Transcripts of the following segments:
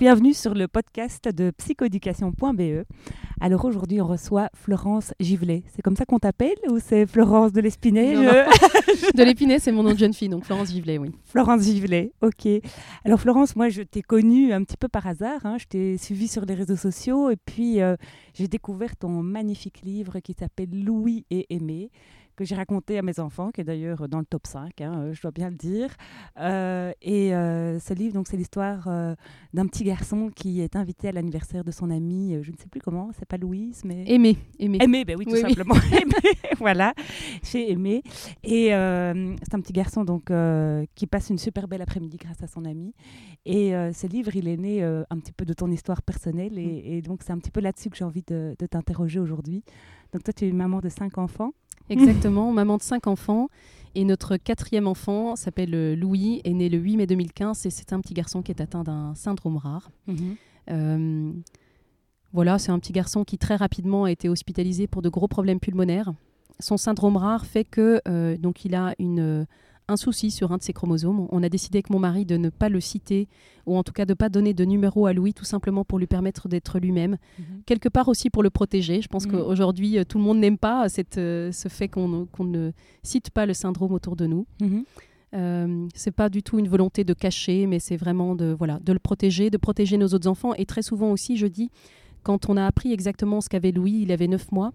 bienvenue sur le podcast de psychoéducation.be. Alors aujourd'hui, on reçoit Florence Givelet. C'est comme ça qu'on t'appelle ou c'est Florence de l'Espinay? Non, non. De l'Épinay, c'est mon nom de jeune fille, donc Florence Givelet, oui. Florence Givelet, ok. Alors Florence, moi je t'ai connue un petit peu par hasard. hein. Je t'ai suivie sur les réseaux sociaux et puis euh, j'ai découvert ton magnifique livre qui s'appelle Louis et Aimé que j'ai raconté à mes enfants, qui est d'ailleurs dans le top 5, hein, euh, je dois bien le dire. Euh, et euh, ce livre, donc, c'est l'histoire d'un petit garçon qui est invité à l'anniversaire de son euh, je ne sais plus comment, c'est pas Louise, mais... Aimé, aimé. Aimé, ben oui, tout Oui, oui. simplement. Aimé, voilà, j'ai aimé. Et c'est un petit garçon donc qui passe une super belle après-midi grâce à son ami. Et ce livre, il est né un petit peu de ton histoire personnelle. Mm. Et, et donc, c'est un petit peu là-dessus que j'ai envie de, de t'interroger aujourd'hui. Donc, toi, tu es une maman de cinq enfants. Exactement, maman de cinq enfants. Et notre quatrième enfant s'appelle euh, Louis, est né le 8 mai 2015 et c'est un petit garçon qui est atteint d'un syndrome rare. Euh, voilà, c'est un petit garçon qui très rapidement a été hospitalisé pour de gros problèmes pulmonaires. Son syndrome rare fait que euh, donc il a une, un souci sur un de ses chromosomes. On a décidé avec mon mari de ne pas le citer ou en tout cas de ne pas donner de numéro à Louis, tout simplement pour lui permettre d'être lui-même. quelque part aussi pour le protéger. Je pense Mhm. qu'aujourd'hui, euh, tout le monde n'aime pas cette, euh, ce fait qu'on ne cite pas le syndrome autour de nous. Mhm. Euh, c'est pas du tout une volonté de cacher, mais c'est vraiment de, voilà, de le protéger, de protéger nos autres enfants. Et très souvent aussi, je dis, quand on a appris exactement ce qu'avait Louis, il avait 9 mois,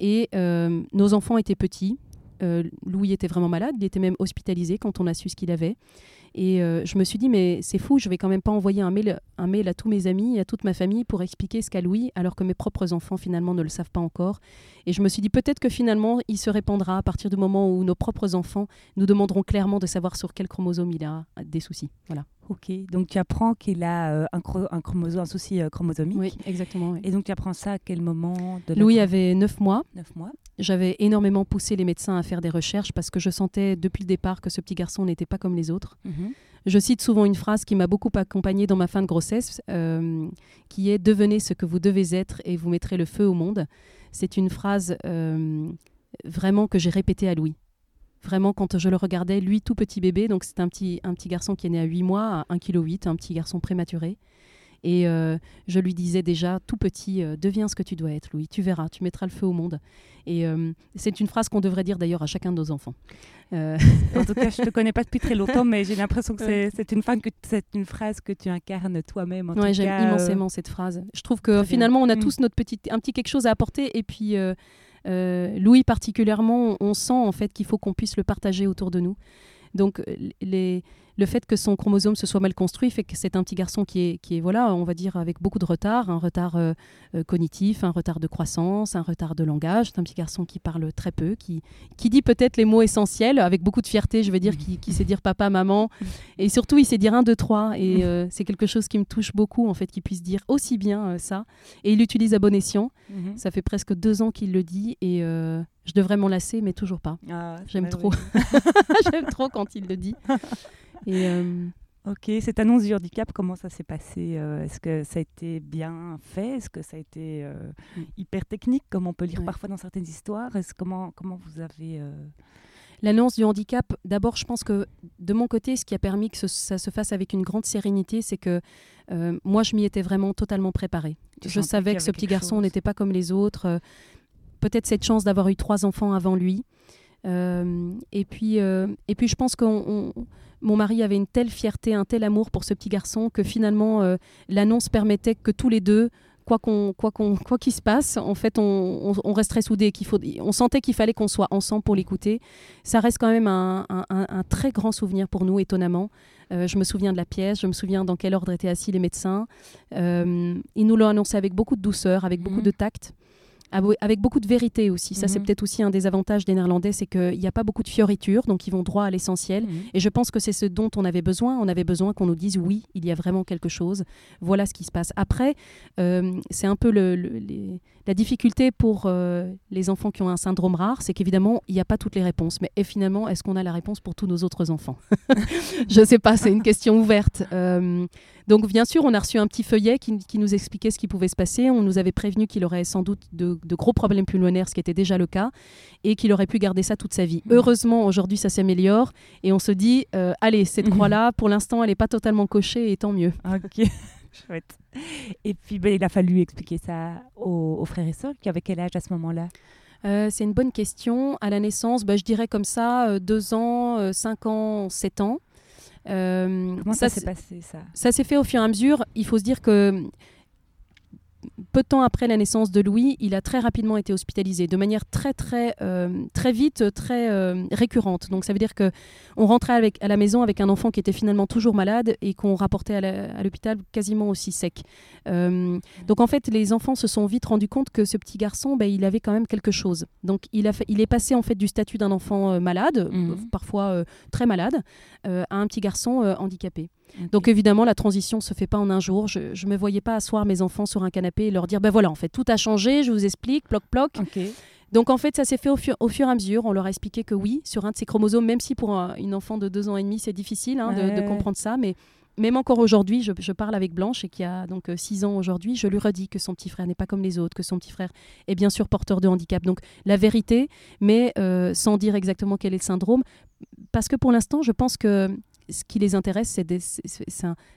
et euh, nos enfants étaient petits. Euh, Louis était vraiment malade, il était même hospitalisé quand on a su ce qu'il avait. Et euh, je me suis dit, mais c'est fou, je vais quand même pas envoyer un mail, un mail à tous mes amis, à toute ma famille pour expliquer ce qu'a Louis, alors que mes propres enfants finalement ne le savent pas encore. Et je me suis dit, peut-être que finalement, il se répandra à partir du moment où nos propres enfants nous demanderont clairement de savoir sur quel chromosome il a des soucis. Voilà. Ok, donc tu apprends qu'il a euh, un, chro- un chromosome, un souci euh, chromosomique. Oui, exactement. oui. Et donc tu apprends ça à quel moment de la- Louis avait 9 mois. 9 mois. J'avais énormément poussé les médecins à faire des recherches parce que je sentais depuis le départ que ce petit garçon n'était pas comme les autres. Mhm. Je cite souvent une phrase qui m'a beaucoup accompagnée dans ma fin de grossesse, euh, qui est Devenez ce que vous devez être et vous mettrez le feu au monde. C'est une phrase vraiment que j'ai répétée à Louis. Vraiment, quand je le regardais, lui, tout petit bébé, donc c'est un petit, un petit garçon qui est né à 8 mois, à 1,8 kg, un petit garçon prématuré. Et euh, je lui disais déjà, tout petit, euh, deviens ce que tu dois être, Louis, tu verras, tu mettras le feu au monde. Et euh, c'est une phrase qu'on devrait dire d'ailleurs à chacun de nos enfants. Euh, En tout cas, je te connais pas depuis très longtemps, mais j'ai l'impression que c'est une, phrase que tu incarnes toi-même. Ouais, j'aime immensément cette phrase. Je trouve que finalement, on a Mm. tous notre petit, un petit quelque chose à apporter. Et puis, Louis particulièrement, on, sent en fait qu'il faut qu'on puisse le partager autour de nous. Euh, le fait que son chromosome se soit mal construit fait que c'est un petit garçon qui est, qui est, voilà, on va dire, avec beaucoup de retard, un retard euh, euh, cognitif, un retard de croissance, un retard de langage. C'est un petit garçon qui parle très peu, qui, qui dit peut-être les mots essentiels avec beaucoup de fierté, je veux dire, qui, qui sait dire papa, maman. Et surtout, il sait dire un, deux, trois. Et euh, c'est quelque chose qui me touche beaucoup, en fait, qu'il puisse dire aussi bien euh, ça. Et il l'utilise à bon escient. mhm. Ça fait presque deux ans qu'il le dit. Et je devrais m'en lasser, mais toujours pas. Ah, J'aime trop. J'aime trop quand il le dit. Et euh, Ok, cette annonce du handicap, comment ça s'est passé euh, Est-ce que ça a été bien fait Est-ce que ça a été euh, Mm. hyper technique, comme on peut lire Ouais. parfois dans certaines histoires Est-ce comment comment vous avez euh, L'annonce du handicap, d'abord, je pense que de mon côté, ce qui a permis que ce- ça se fasse avec une grande sérénité, c'est que moi, je m'y étais vraiment totalement préparée. Tu je savais que ce petit garçon n'était pas comme les autres. Peut-être cette chance d'avoir eu trois enfants avant lui. Euh, et, puis, euh, et puis, je pense que mon mari avait une telle fierté, un tel amour pour ce petit garçon que finalement, euh, l'annonce permettait que tous les deux quoi qu'on quoi qu'on quoi qu'il se passe en fait on, on, on resterait soudés qu'il faut on sentait qu'il fallait qu'on soit ensemble pour l'écouter. Ça reste quand même un, un, un, un très grand souvenir pour nous étonnamment. Euh, je me souviens de la pièce je me souviens dans quel ordre étaient assis les médecins. Euh, ils nous l'ont annoncé avec beaucoup de douceur avec beaucoup Mhm. de tact avec beaucoup de vérité aussi. Ça, c'est Mhm. peut-être aussi un des avantages des Néerlandais, c'est qu'il n'y a pas beaucoup de fioritures, donc ils vont droit à l'essentiel. Mhm. Et je pense que c'est ce dont on avait besoin. On avait besoin qu'on nous dise oui, il y a vraiment quelque chose. Voilà ce qui se passe. Après, euh, c'est un peu le- le- les- la difficulté pour euh, les enfants qui ont un syndrome rare, c'est qu'évidemment, il n'y a pas toutes les réponses. Mais et finalement, est-ce qu'on a la réponse pour tous nos autres enfants? Je ne sais pas, c'est une question ouverte. Euh, donc, bien sûr, on a reçu un petit feuillet qui, qui nous expliquait ce qui pouvait se passer. On nous avait prévenu qu'il aurait sans doute de, de gros problèmes pulmonaires, ce qui était déjà le cas, et qu'il aurait pu garder ça toute sa vie. Mhm. Heureusement, aujourd'hui, ça s'améliore, et on se dit, euh, allez, cette Mhm. croix-là, pour l'instant, elle n'est pas totalement cochée, et tant mieux. Ok, chouette. Et puis, ben, il a fallu expliquer ça aux, aux frères et sœurs qui avaient quel âge à ce moment-là? Euh, c'est une bonne question. À la naissance, bah, je dirais comme ça, euh, deux ans, euh, cinq ans, sept ans. Euh, Comment ça, c'est- s'est passé, ça? ça s'est fait au fur et à mesure. Il faut se dire que peu de temps après la naissance de Louis, il a très rapidement été hospitalisé, de manière très très euh, très vite, très euh, récurrente. Donc ça veut dire que on rentrait avec, à la maison avec un enfant qui était finalement toujours malade et qu'on rapportait à l'hôpital quasiment aussi sec. Euh, donc en fait, les enfants se sont vite rendus compte que ce petit garçon, ben, il avait quand même quelque chose. Donc il, a fait- il est passé en fait du statut d'un enfant malade, euh, parfois très malade, à un petit garçon handicapé. Donc évidemment, la transition se fait pas en un jour. Je ne me voyais pas asseoir mes enfants sur un canapé et leur dire, ben voilà, en fait, tout a changé, je vous explique, ploc, ploc. Donc en fait, ça s'est fait au fur, au fur et à mesure. On leur a expliqué que oui, sur un de ces chromosomes, même si pour un- une enfant de deux ans et demi, c'est difficile hein, de- comprendre ça, mais même encore aujourd'hui, je, je parle avec Blanche, et qui a donc 6 ans aujourd'hui, je lui redis que son petit frère n'est pas comme les autres, que son petit frère est bien sûr porteur de handicap. Donc la vérité, mais euh, sans dire exactement quel est le syndrome, parce que pour l'instant, je pense que ce qui les intéresse, c'est des- c'est-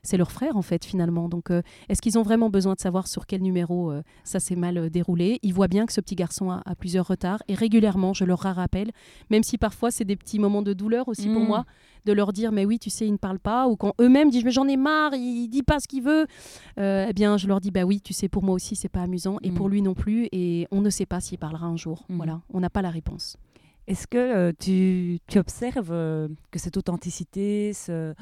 c'est leur frère en fait finalement. Donc euh, est-ce qu'ils ont vraiment besoin de savoir sur quel numéro euh, ça s'est mal euh, déroulé? Ils voient bien que ce petit garçon a, a plusieurs retards et régulièrement, je leur rappelle, même si parfois c'est des petits moments de douleur aussi pour Mm. moi, de leur dire mais oui, tu sais, il ne parle pas, ou quand eux-mêmes disent mais j'en ai marre, il, il dit pas ce qu'il veut, euh, eh bien je leur dis bah oui, tu sais, pour moi aussi c'est pas amusant et pour lui non plus, et on ne sait pas s'il parlera un jour. Mm. Voilà, on n'a pas la réponse. Est-ce que euh, tu, tu observes euh, que cette authenticité, ce,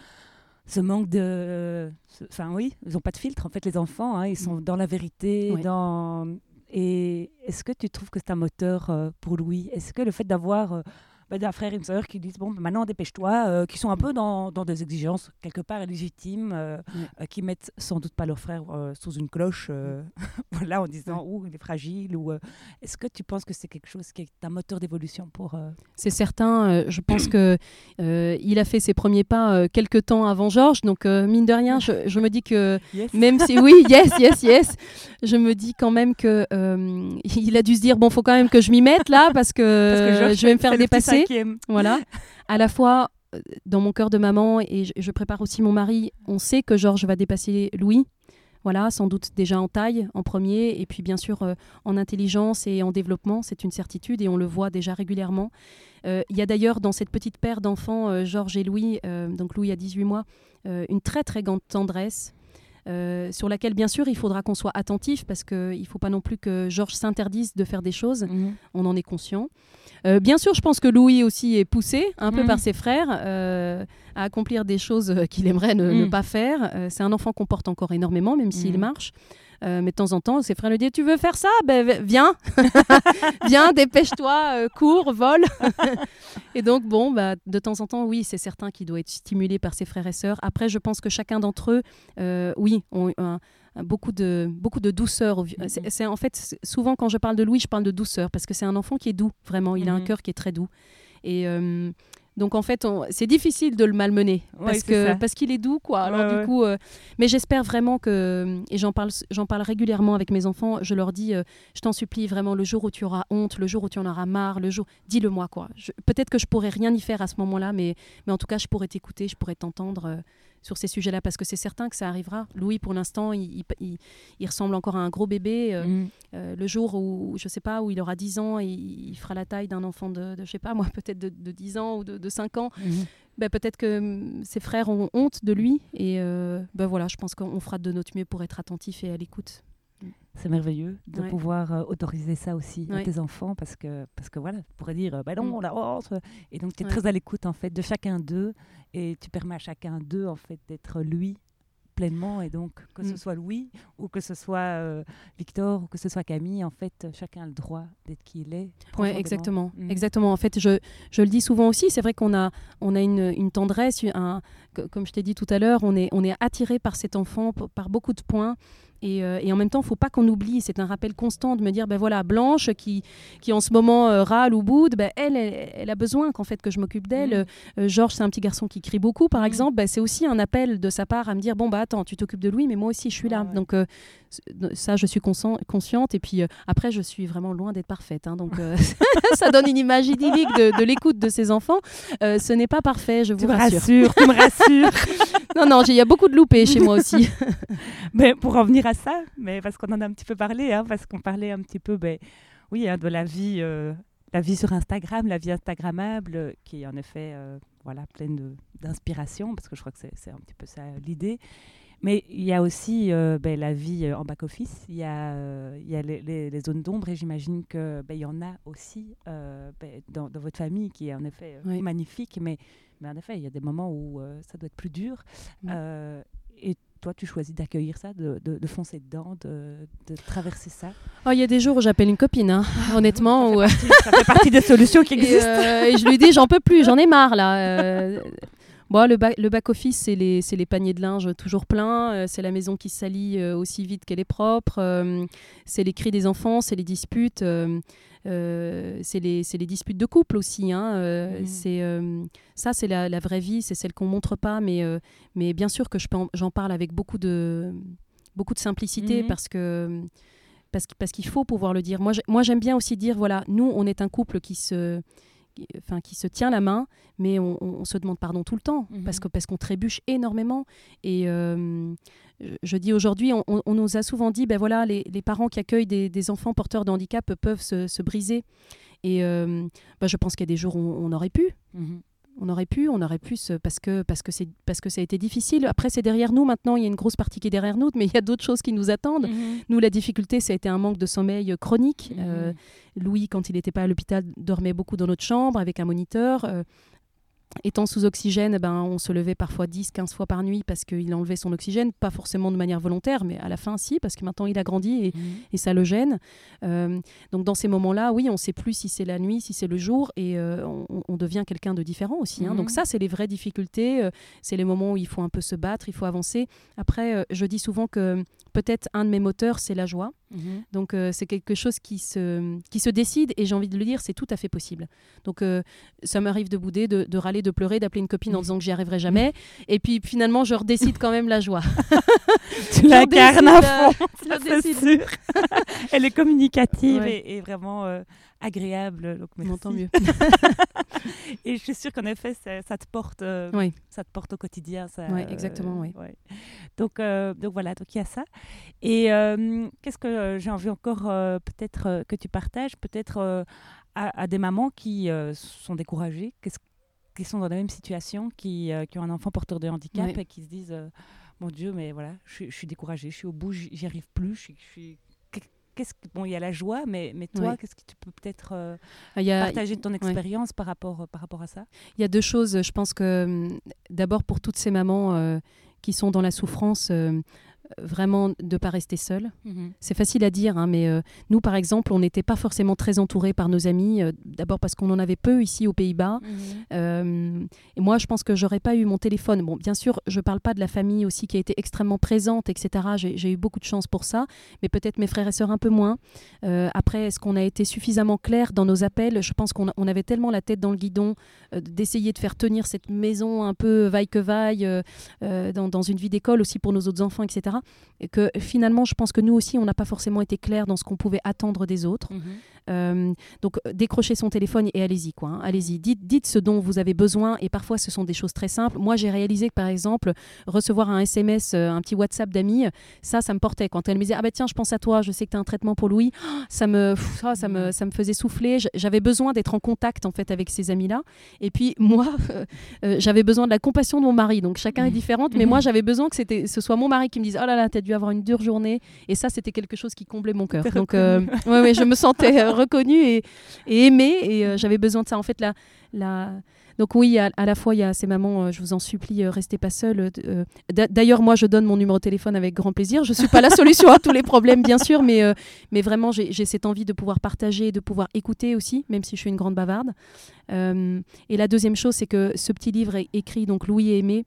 ce manque de... Enfin oui, ils n'ont pas de filtre en fait les enfants, hein, ils sont dans la vérité, dans... Et est-ce que tu trouves que c'est un moteur euh, pour Louis? Est-ce que le fait d'avoir bah, d'un frère et une sœur qui disent bon bah, maintenant dépêche-toi, euh, qui sont un peu dans, dans des exigences quelque part légitimes, euh, Ouais. euh, qui mettent sans doute pas leur frère euh, sous une cloche, euh, voilà en disant ouh il est fragile ou est-ce que tu penses que c'est quelque chose qui est un moteur d'évolution pour C'est certain. je pense que il a fait ses premiers pas quelques temps avant Georges, donc mine de rien, je, je me dis que Yes. même si oui, yes, yes, yes, je me dis quand même que il a dû se dire bon, faut quand même que je m'y mette là parce que, Parce que Georges, je vais me faire dépasser. Voilà. À la fois euh, dans mon cœur de maman et je, je prépare aussi mon mari, on sait que Georges va dépasser Louis. Voilà, sans doute déjà en taille en premier, et puis bien sûr euh, en intelligence et en développement, c'est une certitude et on le voit déjà régulièrement. Euh, Il y a d'ailleurs dans cette petite paire d'enfants, euh, Georges et Louis, donc Louis a 18 mois, une très très grande tendresse. Euh, sur laquelle bien sûr il faudra qu'on soit attentif parce qu'il ne faut pas non plus que Georges s'interdise de faire des choses Mhm. on en est conscient. Euh, bien sûr, je pense que Louis aussi est poussé un peu Mhm. par ses frères euh, à accomplir des choses qu'il aimerait ne, ne Mhm. pas faire. C'est un enfant qu'on porte encore énormément, même s'il marche. Euh, mais de temps en temps, ses frères lui disent Tu veux faire ça? Ben viens, viens, dépêche-toi, euh, cours, vole. et donc, bon, bah, de temps en temps, oui, c'est certain qu'il doit être stimulé par ses frères et sœurs. Après, je pense que chacun d'entre eux, euh, oui, ont un- beaucoup de, beaucoup de douceur. Mhm. c'est- en fait souvent quand je parle de Louis, je parle de douceur parce que c'est un enfant qui est doux, vraiment. Il a un Mhm. cœur qui est très doux. Et euh, donc en fait, on- c'est difficile de le malmener parce c'est que ça. parce qu'il est doux, quoi. Alors Ouais, du ouais. coup, euh, mais j'espère vraiment que et j'en parle, j'en parle régulièrement avec mes enfants. Je leur dis, euh, je t'en supplie vraiment, le jour où tu auras honte, le jour où tu en auras marre, le jour, dis-le-moi quoi. Je- Peut-être que je pourrais rien y faire à ce moment-là, mais mais en tout cas, je pourrais t'écouter, je pourrais t'entendre. euh, sur ces sujets-là, parce que c'est certain que ça arrivera. Louis, pour l'instant, il, il- ressemble encore à un gros bébé. euh, Mhm. euh, le jour où, je sais pas, où il aura 10 ans et il fera la taille d'un enfant de, de, je sais pas, moi, peut-être de, de 10 ans ou de, de 5 ans, Mhm. ben, peut-être que hum, ses frères auront honte de lui. Et euh, ben voilà, je pense qu'on fera de notre mieux pour être attentif et à l'écoute. C'est merveilleux de Ouais. pouvoir euh, autoriser ça aussi à tes enfants parce que, parce que voilà, tu pourrais dire, bah non, Mm. on la honte. Et donc, tu es Ouais. très à l'écoute en fait de chacun d'eux et tu permets à chacun d'eux en fait d'être lui pleinement. Et donc, que ce Mm. soit Louis ou que ce soit euh, Victor ou que ce soit Camille, en fait, chacun a le droit d'être qui il est. Oui, exactement. Mhm. exactement. En fait, je, je le dis souvent aussi, c'est vrai qu'on a, on a une, une tendresse, un, co- comme je t'ai dit tout à l'heure, on est, on est attiré par cet enfant par beaucoup de points. Et, euh, et en même temps, il ne faut pas qu'on oublie, c'est un rappel constant de me dire, ben voilà, Blanche qui, qui en ce moment euh, râle ou boude, ben elle, elle, elle a besoin qu'en fait que je m'occupe d'elle. Mhm. Euh, Georges, c'est un petit garçon qui crie beaucoup, par Mhm. exemple, ben, c'est aussi un appel de sa part à me dire, bon bah attends, tu t'occupes de Louis, mais moi aussi je suis là. Ouais. Donc ça, je suis conscient- consciente. Et puis après, je suis vraiment loin d'être parfaite. hein. donc ça donne une image idyllique de, de l'écoute de ses enfants. Ce n'est pas parfait, je Tu vous me rassure. rassures, tu me rassures. Non, non, il y a beaucoup de loupés chez moi aussi. Mais pour en venir à ça, mais parce qu'on en a un petit peu parlé, hein, parce qu'on parlait un petit peu, ben, oui, hein, de la vie, euh, la vie sur Instagram, la vie Instagrammable, euh, qui est en effet, euh, voilà, pleine d'inspiration, parce que je crois que c'est un petit peu ça l'idée. Mais il y a aussi euh, ben, la vie euh, en back-office, il y a, euh, il y a les, les- les zones d'ombre, et j'imagine qu'il ben, y en a aussi euh, ben, dans, dans votre famille, qui est en effet Oui. magnifique, mais, mais en effet, il y a des moments où ça doit être plus dur. Et toi, tu choisis d'accueillir ça, de, de- de foncer dedans, de, de traverser ça? Oh, Il y a des jours où j'appelle une copine, hein, honnêtement. où, euh, Ça fait partie des solutions qui existent. et je lui dis, j'en peux plus, j'en ai marre là. Bon, le, ba- le back-office, c'est les, les paniers de linge toujours pleins, euh, c'est la maison qui salit euh, aussi vite qu'elle est propre, euh, c'est les cris des enfants, c'est les disputes, c'est les, les disputes de couple aussi. hein, euh, ça, c'est la, la vraie vie, c'est celle qu'on montre pas, mais, mais bien sûr que je j'en parle avec beaucoup de, beaucoup de simplicité Mhm. parce que parce, qu'- parce qu'il faut pouvoir le dire. Moi, j'ai- moi, j'aime bien aussi dire, voilà, nous, on est un couple qui se, enfin, qui se tient la main, mais on, on- on se demande pardon tout le temps, Mhm. parce que parce qu'on trébuche énormément. Et euh, je, dis aujourd'hui, on, nous a souvent dit, ben voilà, les, les parents qui accueillent des, des enfants porteurs de handicap peuvent se, se briser. Et euh, ben, je pense qu'il y a des jours où on, on aurait pu, Mhm. On aurait pu, on aurait pu, se- parce que parce que c'est parce que ça a été difficile. Après, c'est derrière nous maintenant. Il y a une grosse partie qui est derrière nous, mais il y a d'autres choses qui nous attendent. Mhm. Nous, la difficulté, ça a été un manque de sommeil chronique. Mhm. Euh, Louis, quand il n'était pas à l'hôpital, dormait beaucoup dans notre chambre avec un moniteur. Euh, étant sous oxygène, ben, on se levait parfois 10-15 fois par nuit parce qu'il enlevait son oxygène, pas forcément de manière volontaire, mais à la fin, si, parce que maintenant il a grandi et, et ça le gêne. Euh, donc dans ces moments-là, oui, on ne sait plus si c'est la nuit, si c'est le jour, et euh, on, on devient quelqu'un de différent aussi. hein. Donc ça, c'est les vraies difficultés, euh, c'est les moments où il faut un peu se battre, il faut avancer. Après, je dis souvent que peut-être un de mes moteurs, c'est la joie. Mhm. Donc euh, c'est quelque chose qui se, qui se décide et j'ai envie de le dire, c'est tout à fait possible. Donc euh, ça m'arrive de bouder, de, de râler, de pleurer, d'appeler une copine en disant que j'y arriverai jamais. Et puis finalement, je redécide quand même la joie. Tu Je l'incarnes à euh, fond, redécide. sûr. Elle est communicative Ouais. et, et vraiment euh, agréable. Donc merci. tant mieux. Et je suis sûre qu'en effet, ça, ça te porte, euh, Oui. ça te porte au quotidien. Ça, Ouais, exactement, oui. ouais. Donc, euh, donc voilà, donc il y a ça. Et euh, qu'est-ce que euh, j'ai envie encore euh, peut-être euh, que tu partages, peut-être euh, à, à des mamans qui euh, sont découragées, qu'est-ce- qui sont dans la même situation, qui, euh, qui ont un enfant porteur de handicap et qui se disent, euh, mon Dieu, mais voilà, je, suis- je suis découragée, je suis au bout, j'y arrive plus, je suis- Qu'est-ce que, bon, il y a la joie, mais, mais toi, Ouais. qu'est-ce que tu peux peut-être euh, partager de ton expérience par, rapport, par rapport à ça? Il y a deux choses. Je pense que hum, d'abord pour toutes ces mamans euh, qui sont dans la souffrance, euh, vraiment de ne pas rester seules. C'est facile à dire, hein, mais euh, nous, par exemple, on n'était pas forcément très entourés par nos amis. euh, D'abord parce qu'on en avait peu ici aux Pays-Bas. Euh, et moi, je pense que j'aurais pas eu mon téléphone. Bon, bien sûr, je parle pas de la famille aussi qui a été extrêmement présente, etc. J'ai eu beaucoup de chance pour ça, mais peut-être mes frères et sœurs un peu moins. Après, est-ce qu'on a été suffisamment clair dans nos appels? Je pense qu'on avait tellement la tête dans le guidon d'essayer de faire tenir cette maison un peu vaille que vaille dans, dans une vie d'école aussi pour nos autres enfants, etc. Et que finalement, je pense que nous aussi, on n'a pas forcément été clair dans ce qu'on pouvait attendre des autres. Euh, donc décrochez son téléphone et allez-y quoi. hein. Allez-y, dites, dites ce dont vous avez besoin et parfois ce sont des choses très simples. Moi j'ai réalisé que par exemple recevoir un SMS, euh, un petit WhatsApp d'amis, ça ça me portait quand elle me disait ah bah tiens je pense à toi, je sais que tu as un traitement pour Louis, ça me pff, ça me ça me faisait souffler. J'avais besoin d'être en contact en fait avec ces amis là. Et puis moi euh, j'avais besoin de la compassion de mon mari. Donc chacun est différente, mais moi j'avais besoin que c'était ce soit mon mari qui me dise oh là là t'as dû avoir une dure journée et ça c'était quelque chose qui comblait mon cœur. Donc ouais, ouais, je me sentais reconnue et, et aimée et euh, j'avais besoin de ça. En fait, la, la... Donc oui, à, la fois, il y a ces mamans, euh, je vous en supplie, euh, restez pas seules. d'a- D'ailleurs, moi, je donne mon numéro de téléphone avec grand plaisir. Je suis pas la solution à tous les problèmes, bien sûr, mais, mais vraiment, j'ai cette envie de pouvoir partager, de pouvoir écouter aussi, même si je suis une grande bavarde. Et la deuxième chose, c'est que ce petit livre est écrit, donc Louis et Aimé,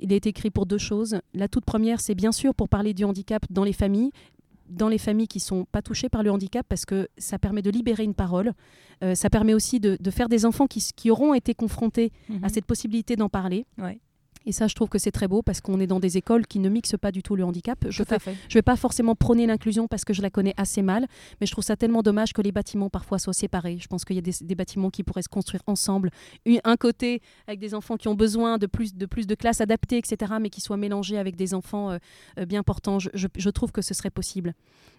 il est écrit pour deux choses. La toute première, c'est bien sûr pour parler du handicap dans les familles, dans les familles qui sont pas touchées par le handicap, parce que ça permet de libérer une parole. Euh, ça permet aussi de, de faire des enfants qui, auront été confrontés à cette possibilité d'en parler. Mhm. Ouais. Et ça, je trouve que c'est très beau parce qu'on est dans des écoles qui ne mixent pas du tout le handicap. Je ne vais pas forcément prôner l'inclusion parce que je la connais assez mal, mais je trouve ça tellement dommage que les bâtiments parfois soient séparés. Je pense qu'il y a des, des bâtiments qui pourraient se construire ensemble. Un côté avec des enfants qui ont besoin de plus de, plus de classes adaptées, etc., mais qui soient mélangés avec des enfants euh, euh, bien portants. Je, je- je trouve que ce serait possible.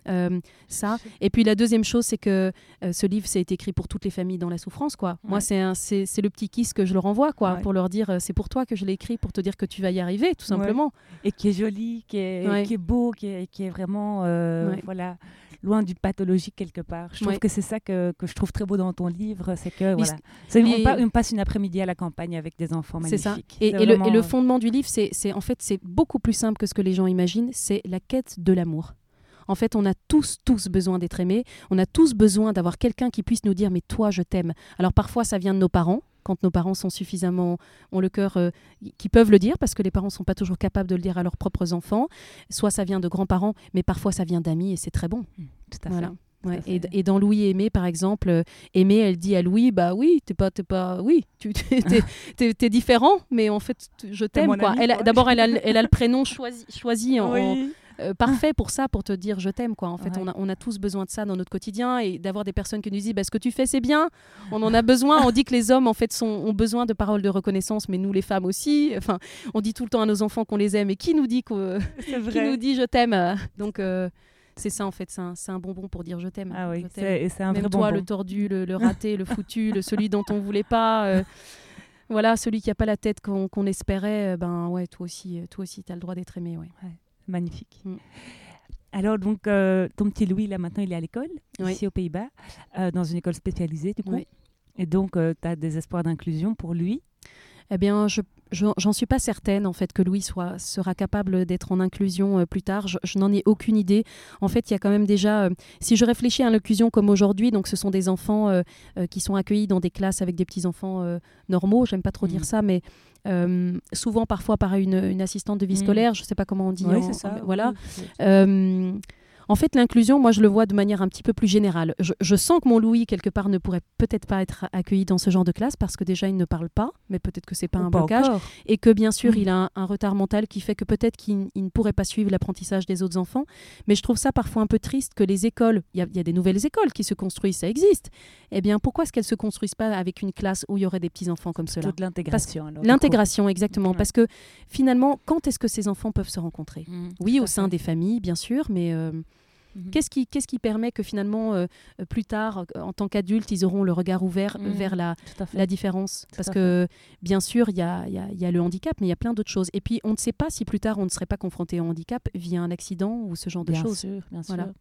Euh, ça. Et puis la deuxième chose, c'est que euh, ce livre, c'est écrit pour toutes les familles dans la souffrance. Quoi. Moi, Ouais. c'est le petit kiss que je leur envoie, quoi, Ouais. pour leur dire, c'est pour toi que je l'ai écrit, pour te dire que tu vas y arriver, tout Ouais. simplement. et qui est joli, qui est, Ouais. qui est beau, qui est, qui est vraiment euh, Ouais. voilà, loin du pathologique quelque part. Je trouve que c'est ça que, que je trouve très beau dans ton livre, c'est que voilà, on, passe une après-midi à la campagne avec des enfants C'est magnifiques. ça. Et, le, et vraiment, le euh, fondement du livre, c'est c'est- en fait c'est beaucoup plus simple que ce que les gens imaginent. C'est la quête de l'amour. En fait, on a tous, tous besoin d'être aimés. On a tous besoin d'avoir quelqu'un qui puisse nous dire mais toi, je t'aime. Alors parfois, ça vient de nos parents. Quand nos parents sont suffisamment, ont le cœur, euh, qui peuvent le dire, parce que les parents sont pas toujours capables de le dire à leurs propres enfants. Soit ça vient de grands-parents, mais parfois ça vient d'amis et c'est très bon. tout à Voilà. fait. Ouais, Et, dans Louis Aimé, par exemple, euh, Aimé, elle dit à Louis, bah oui, t'es pas, t'es pas, oui, tu t'es, t'es- t'es- différent, mais en fait, je t'aime mon quoi. ami, Elle a- quoi. D'abord, elle a, le- elle a le prénom choisi, choisi en, en- Oui. Euh, parfait pour ça, pour te dire je t'aime quoi. En fait, Ouais. on, a, on a tous besoin de ça dans notre quotidien et d'avoir des personnes qui nous disent bah, ce que tu fais c'est bien. On en a besoin. on dit que les hommes en fait sont, ont besoin de paroles de reconnaissance, mais nous les femmes aussi. Enfin, on dit tout le temps à nos enfants qu'on les aime et qui nous dit qui nous dit je t'aime. Donc euh, c'est ça en fait, c'est un, c'est un bonbon pour dire je t'aime. Ah oui, Je t'aime. c'est et c'est un Même vrai toi, bonbon. le tordu, le, le raté, le foutu, le celui dont on voulait pas. euh, voilà, celui qui a pas la tête qu'on qu'on espérait, euh, ben ouais, toi aussi, euh, toi aussi, t'as le droit d'être aimé, ouais. Magnifique. Mm. Alors, donc, euh, ton petit Louis, là, maintenant, il est à l'école, Oui. ici aux Pays-Bas, euh, dans une école spécialisée, du coup. Oui. Et donc, tu as des espoirs d'inclusion pour lui? Eh bien, je je- j'en suis pas certaine en fait que Louis soit sera capable d'être en inclusion euh, plus tard. Je, je n'en ai aucune idée. En fait, il y a quand même déjà, euh, si je réfléchis à l'inclusion comme aujourd'hui, donc ce sont des enfants euh, qui sont accueillis dans des classes avec des petits enfants normaux. J'aime pas trop Mhm. dire ça, mais souvent parfois par une, une assistante de vie Mhm. scolaire. Je sais pas comment on dit. Oui, en- c'est ça. en- voilà. oui, en fait, l'inclusion, moi, je le vois de manière un petit peu plus générale. Je, je sens que mon Louis, quelque part, ne pourrait peut-être pas être accueilli dans ce genre de classe parce que déjà, il ne parle pas, mais peut-être que c'est pas Ou un blocage. encore. Et que, bien sûr, Mm. il a un, un retard mental qui fait que peut-être qu'il il ne pourrait pas suivre l'apprentissage des autres enfants. Mais je trouve ça parfois un peu triste que les écoles, il y, a- il y a des nouvelles écoles qui se construisent, ça existe. Eh bien, pourquoi est-ce qu'elles se construisent pas avec une classe où il y aurait des petits-enfants comme cela? Toute l'intégration. L'intégration, exactement. Ouais. Parce que finalement, quand est-ce que ces enfants peuvent se rencontrer? Mm, oui, au sein des familles, bien sûr, mais euh, Mhm. qu'est-ce qui, qu'est-ce qui permet que finalement, euh, plus tard, en tant qu'adultes, ils auront le regard ouvert Mhm. vers la, différence Tout Parce que, bien sûr, il y a, il y a- il y a le handicap, mais il y a plein d'autres choses. Et puis, on ne sait pas si plus tard, on ne serait pas confronté au handicap via un accident ou ce genre de bien choses. sûr, bien sûr. Voilà.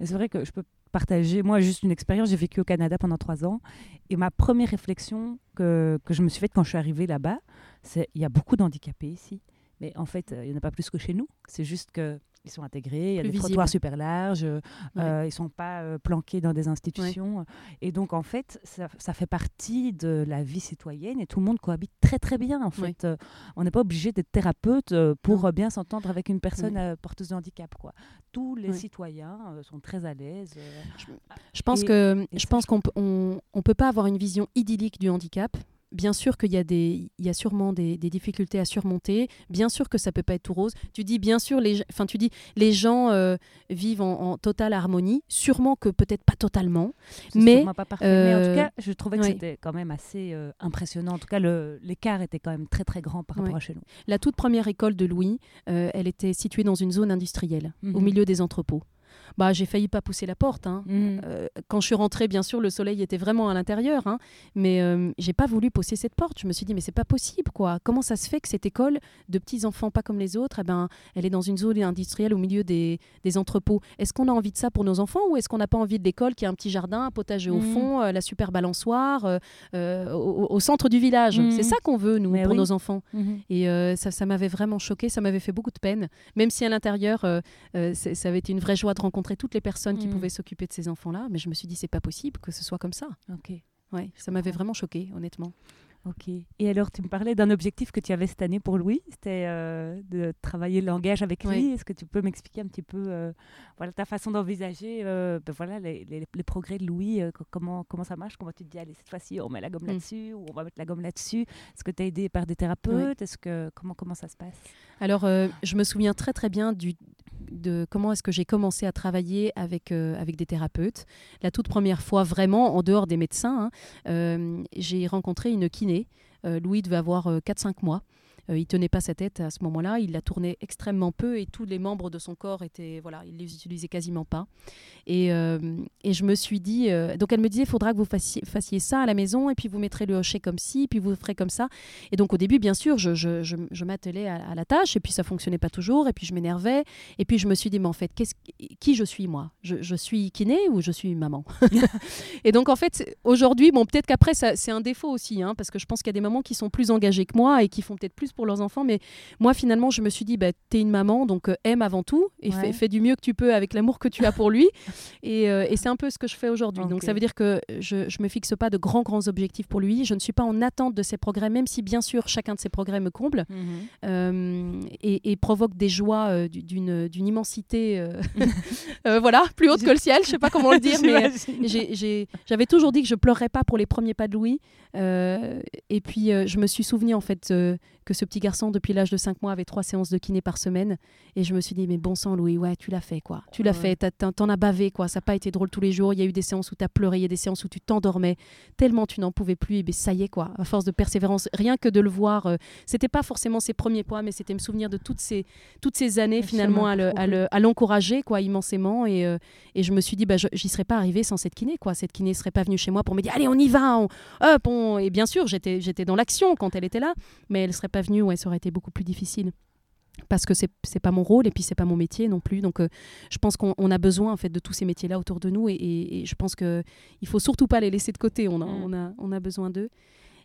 Et c'est vrai que je peux partager, moi, juste une expérience. J'ai vécu au Canada pendant trois ans. Et ma première réflexion que, que je me suis faite quand je suis arrivée là-bas, c'est il y a beaucoup d'handicapés ici. Mais en fait, euh, il n'y en a pas plus que chez nous. C'est juste que ils sont intégrés, il y a des visible. trottoirs super larges, euh, Ouais. euh, ils sont pas euh, planqués dans des institutions. Et donc, en fait, ça, ça fait partie de la vie citoyenne et tout le monde cohabite très, très bien. En Ouais. fait, Euh, on n'est pas obligé d'être thérapeute pour bien s'entendre avec une personne porteuse de handicap. Quoi. Tous les citoyens sont très à l'aise. euh, Je pense et je pense qu'on peut on, on peut pas avoir une vision idyllique du handicap. Bien sûr qu'il y a des il y a sûrement des, des difficultés à surmonter. Bien sûr que ça peut pas être tout rose. Tu dis bien sûr les enfin tu dis les gens euh, vivent en, en totale harmonie. Sûrement que peut-être pas totalement. Mais, pas parfait. Mais en euh, tout cas, je trouvais que ouais. c'était quand même assez euh, impressionnant. En tout cas, l'écart était quand même très, très grand par rapport Ouais. à chez nous. La toute première école de Louis, euh, elle était située dans une zone industrielle, au Mhm. milieu des entrepôts. Bah, j'ai failli pas pousser la porte. Hein. Mhm. Euh, quand je suis rentrée, bien sûr, le soleil était vraiment à l'intérieur, hein, mais euh, j'ai pas voulu pousser cette porte. Je me suis dit, mais c'est pas possible, quoi. Comment ça se fait que cette école de petits enfants, pas comme les autres, eh ben, elle est dans une zone industrielle au milieu des, des entrepôts Est-ce qu'on a envie de ça pour nos enfants ou est-ce qu'on n'a pas envie de l'école qui a un petit jardin, un potager au Mhm. fond, euh, la super balançoire euh, au, au centre du village? Mhm. C'est ça qu'on veut, nous, Mais pour oui. nos enfants. Et ça, ça m'avait vraiment choqué, ça m'avait fait beaucoup de peine, même si à l'intérieur, ça avait été une vraie joie de rencontrer toutes les personnes qui Mm. pouvaient s'occuper de ces enfants-là. Mais je me suis dit, c'est pas possible que ce soit comme ça. Ok. Ouais, ça m'avait vraiment choqué, honnêtement. Ok. Et alors, tu me parlais d'un objectif que tu avais cette année pour Louis, c'était euh, de travailler le langage avec lui. Oui. Est-ce que tu peux m'expliquer un petit peu euh, voilà, ta façon d'envisager euh, ben voilà, les, les- les progrès de Louis, co- comment, comment ça marche? Comment tu te dis, allez, cette fois-ci, on met la gomme Mm. là-dessus ou on va mettre la gomme là-dessus? Est-ce que tu es aidé par des thérapeutes? Est-ce que, comment, comment ça se passe? Alors, je me souviens très très bien du, de comment est-ce que j'ai commencé à travailler avec, euh, avec des thérapeutes. La toute première fois, vraiment, en dehors des médecins, hein, euh, j'ai rencontré une kiné. Euh, Louis devait avoir euh, 4-5 mois. Euh, il tenait pas sa tête à ce moment-là, il la tournait extrêmement peu et tous les membres de son corps étaient, voilà, il les utilisait quasiment pas. Et, euh, et je me suis dit, euh, donc elle me disait, il faudra que vous fassiez, fassiez ça à la maison et puis vous mettrez le hochet comme ci, puis vous ferez comme ça. Et donc au début, bien sûr, je, je, je, je m'attelais à, à la tâche et puis ça fonctionnait pas toujours et puis je m'énervais et puis je me suis dit, mais en fait, qui je suis moi? Je, je suis kiné ou je suis maman? Et donc en fait, aujourd'hui, bon, peut-être qu'après, c'est un défaut aussi, hein, parce que je pense qu'il y a des mamans qui sont plus engagées que moi et qui font peut-être plus pour leurs enfants, mais moi finalement, je me suis dit, bah, t'es une maman, donc euh, aime avant tout et Ouais. fais, fais du mieux que tu peux avec l'amour que tu as pour lui. et euh, et c'est un peu ce que je fais aujourd'hui. Donc ça veut dire que je, je me fixe pas de grands, grands objectifs pour lui. Je ne suis pas en attente de ses progrès, même si bien sûr chacun de ses progrès me comble euh, et, et provoque des joies du- d'une d'une immensité, voilà, plus haute que le ciel. Je sais pas comment le dire, mais j'avais toujours dit que je pleurerais pas pour les premiers pas de Louis. Euh, et puis, euh, je me suis souvenu en fait euh, que ce petit garçon, depuis l'âge de 5 mois, avait trois séances de kiné par semaine. Et je me suis dit, mais bon sang, Louis, ouais, tu l'as fait, quoi. Tu l'as Ouais. fait, t'en as bavé, quoi. Ça n'a pas été drôle tous les jours. Il y a eu des séances où tu as pleuré, il y a des séances où tu t'endormais, tellement tu n'en pouvais plus. Et bien, ça y est, quoi. À force de persévérance, rien que de le voir, euh, c'était pas forcément ses premiers pas, mais c'était me souvenir de toutes ces, toutes ces années, Le finalement, à le- le- l'encourager, quoi, immensément. Et, euh, et je me suis dit, bah, j'y serais pas arrivée sans cette kiné, quoi. Cette kiné serait pas venue chez moi pour me dire, allez, on y va, on, hop, on... Et bien sûr, j'étais, j'étais dans l'action quand elle était là, mais elle serait pas venue, ouais, ça aurait été beaucoup plus difficile. Parce que c'est, c'est pas mon rôle et puis c'est pas mon métier non plus. Donc, euh, je pense qu'on on a besoin en fait de tous ces métiers-là autour de nous et, et- et je pense que il faut surtout pas les laisser de côté. On a, Mm. on a, on a besoin d'eux.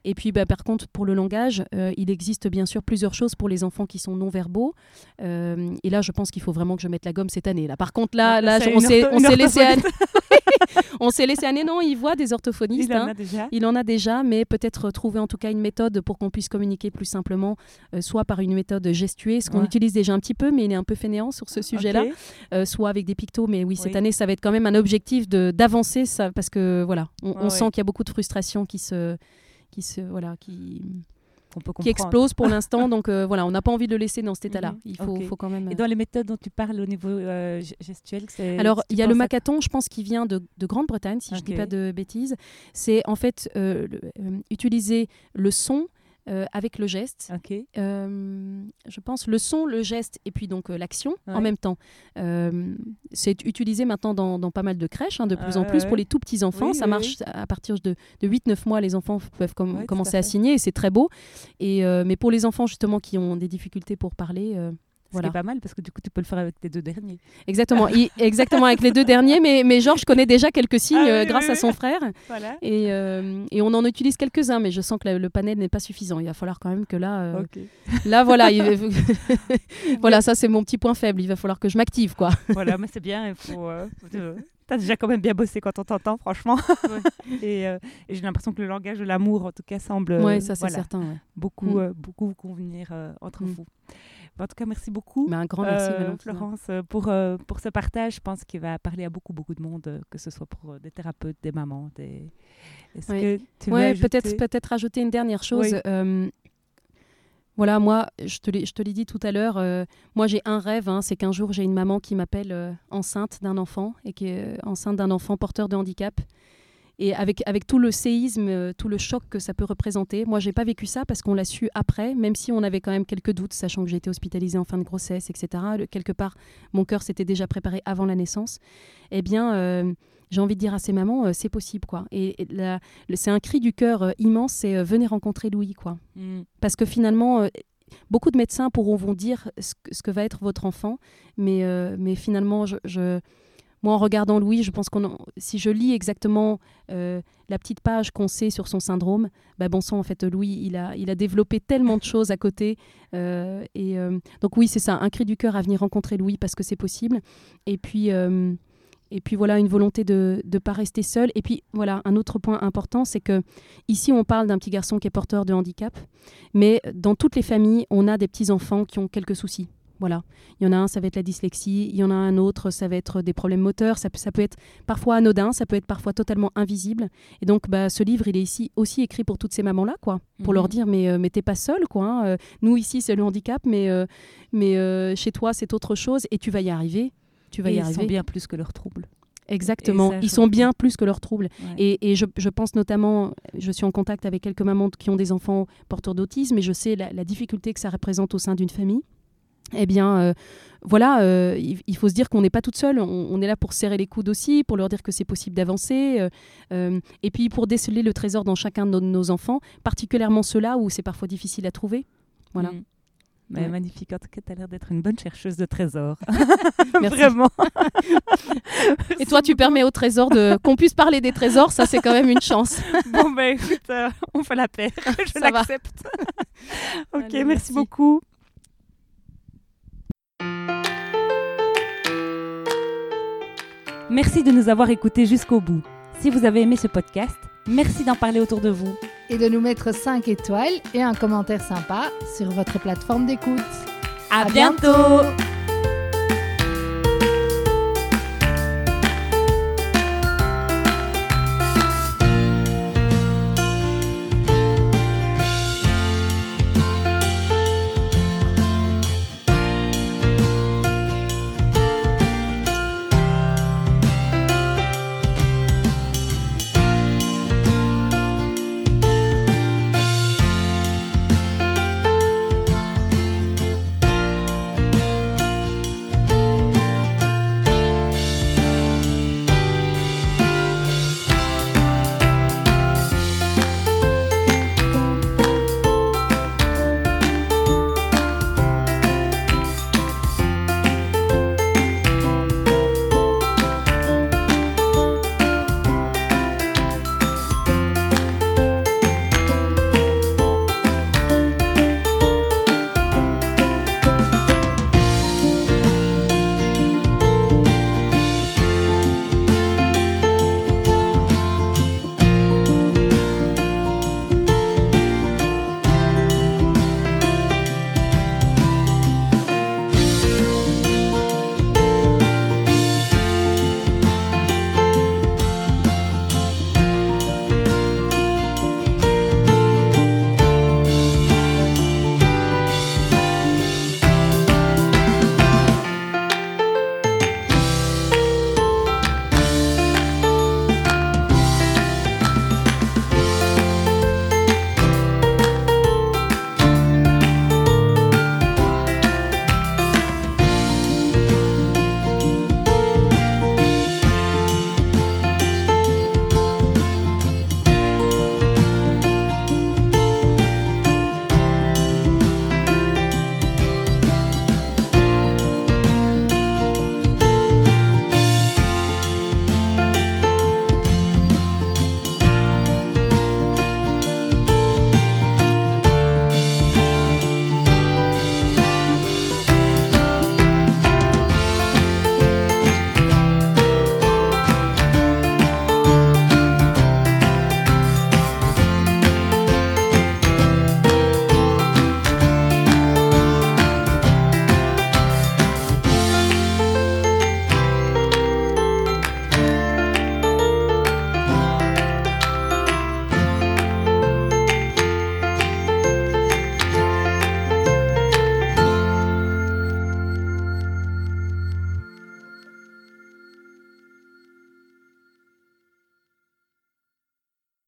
Et puis, bah, par contre, pour le langage, euh, il existe bien sûr plusieurs choses pour les enfants qui sont non verbaux. Euh, et là, je pense qu'il faut vraiment que je mette la gomme cette année. Là, par contre, là, Ah, on s'est, laissé, aller, orthophoniste. on s'est laissé aller. Non, il voit des orthophonistes. Il en hein. a déjà. Il en a déjà, mais peut-être trouver en tout cas une méthode pour qu'on puisse communiquer plus simplement, euh, soit par une méthode gestuée, ce qu'on Ouais. utilise déjà un petit peu, mais il est un peu fainéant sur ce sujet-là, soit avec des pictos. Mais oui, cette Oui. année, ça va être quand même un objectif d'avancer, parce que voilà, on, Ouais, on ouais. sent qu'il y a beaucoup de frustration qui se, qui se, voilà, qui, peut qui explose pour l'instant. Donc euh, voilà, on n'a pas envie de le laisser dans cet état-là. Mhm. Il faut, faut quand même. Et dans les méthodes dont tu parles au niveau euh, ge- gestuel. Alors, il y a le à- macathon, je pense, qui vient de, de Grande-Bretagne, si je ne dis pas de bêtises. C'est en fait euh, le- euh, utiliser le son euh, avec le geste. Euh, je pense le son, le geste et puis donc euh, l'action en même temps. C'est utilisé maintenant dans, dans pas mal de crèches, hein, de plus Ah en plus ouais. pour les tout petits enfants. Oui, ça oui, marche à partir de, de 8-9 mois, les enfants peuvent com- Ouais, tout commencer à signer et c'est très beau. Et, mais pour les enfants justement qui ont des difficultés pour parler, euh, Ce Voilà. qui est pas mal parce que du coup, tu peux le faire avec tes deux derniers. exactement, exactement avec les deux derniers. Mais, mais Georges connaît déjà quelques signes Ah oui, euh, oui, grâce oui. à son frère. Voilà. Et, euh, et on en utilise quelques-uns, mais je sens que la- le panel n'est pas suffisant. Il va falloir quand même que là, euh, là voilà, il voilà, ça c'est mon petit point faible. Il va falloir que je m'active, quoi. voilà, mais c'est bien. Il faut. T'as déjà quand même bien bossé quand on t'entend, franchement. et euh, et j'ai l'impression que le langage de l'amour, en tout cas, semble euh, ouais, ça c'est voilà, certain. ouais. beaucoup, Mm. euh, beaucoup vous convenir euh, entre Mm. vous. Bah, en tout cas, merci beaucoup. Mais un grand merci. Florence, pour, pour ce partage. Je pense qu'il va parler à beaucoup, beaucoup de monde, que ce soit pour des thérapeutes, des mamans. Des... Est-ce que tu veux ajouter? peut-être peut-être rajouter une dernière chose. Oui. Voilà, moi, je te l'ai dit tout à l'heure, euh, moi j'ai un rêve, hein, c'est qu'un jour j'ai une maman qui m'appelle euh, enceinte d'un enfant et qui est euh, enceinte d'un enfant porteur de handicap. et avec, tout le séisme, tout le choc que ça peut représenter. Moi, j'ai pas vécu ça parce qu'on l'a su après, même si on avait quand même quelques doutes, sachant que j'ai été hospitalisée en fin de grossesse, etc. quelque part, mon cœur s'était déjà préparé avant la naissance. Eh bien, j'ai envie de dire à ces mamans, euh, c'est possible, quoi. Et, c'est un cri du cœur immense, c'est venez rencontrer Louis, quoi. Mm. Parce que finalement, beaucoup de médecins pourront vous dire ce que, ce que, va être votre enfant, mais, mais finalement, je moi, en regardant Louis, je pense qu'on, si je lis exactement euh, la petite page qu'on sait sur son syndrome, bah bon sang, en fait, Louis, il a, il a développé tellement de choses à côté. Euh, et euh, donc oui, c'est ça, un cri du cœur à venir rencontrer Louis parce que c'est possible. Et puis, et puis voilà, une volonté de ne pas rester seul. Et puis voilà, un autre point important, c'est que ici, on parle d'un petit garçon qui est porteur de handicap, mais dans toutes les familles, on a des petits enfants qui ont quelques soucis. Voilà. Il y en a un, ça va être la dyslexie. Il y en a un autre, ça va être des problèmes moteurs. Ça, peut être parfois anodin, ça peut être parfois totalement invisible. Et donc, bah, ce livre, il est ici aussi écrit pour toutes ces mamans-là, quoi. Pour leur mhm. dire, mais, euh, mais t'es pas seule, quoi. Hein. Euh, nous, ici, c'est le handicap, mais, euh, mais chez toi, c'est autre chose. Et tu vas y arriver. Tu vas y arriver. Ils sont bien plus que leurs troubles. Exactement, ils sont bien plus que leurs troubles. Et, je, pense notamment, je suis en contact avec quelques mamans qui ont des enfants porteurs d'autisme et je sais la difficulté que ça représente au sein d'une famille eh bien, euh, voilà, euh, il, faut se dire qu'on n'est pas toute seule. On, est là pour serrer les coudes aussi, pour leur dire que c'est possible d'avancer. Euh, et puis pour déceler le trésor dans chacun de nos, enfants, particulièrement ceux-là où c'est parfois difficile à trouver. Voilà. Mm. Magnifique. En tout cas, tu as l'air d'être une bonne chercheuse de trésors. Vraiment. Et toi, tu permets au trésor de qu'on puisse parler des trésors. Ça, c'est quand même une chance. bon, ben écoute, on fait la paire. Je l'accepte. ok, merci beaucoup. Merci de nous avoir écoutés jusqu'au bout. Si vous avez aimé ce podcast, merci d'en parler autour de vous. Et de nous mettre 5 étoiles et un commentaire sympa sur votre plateforme d'écoute. À, bientôt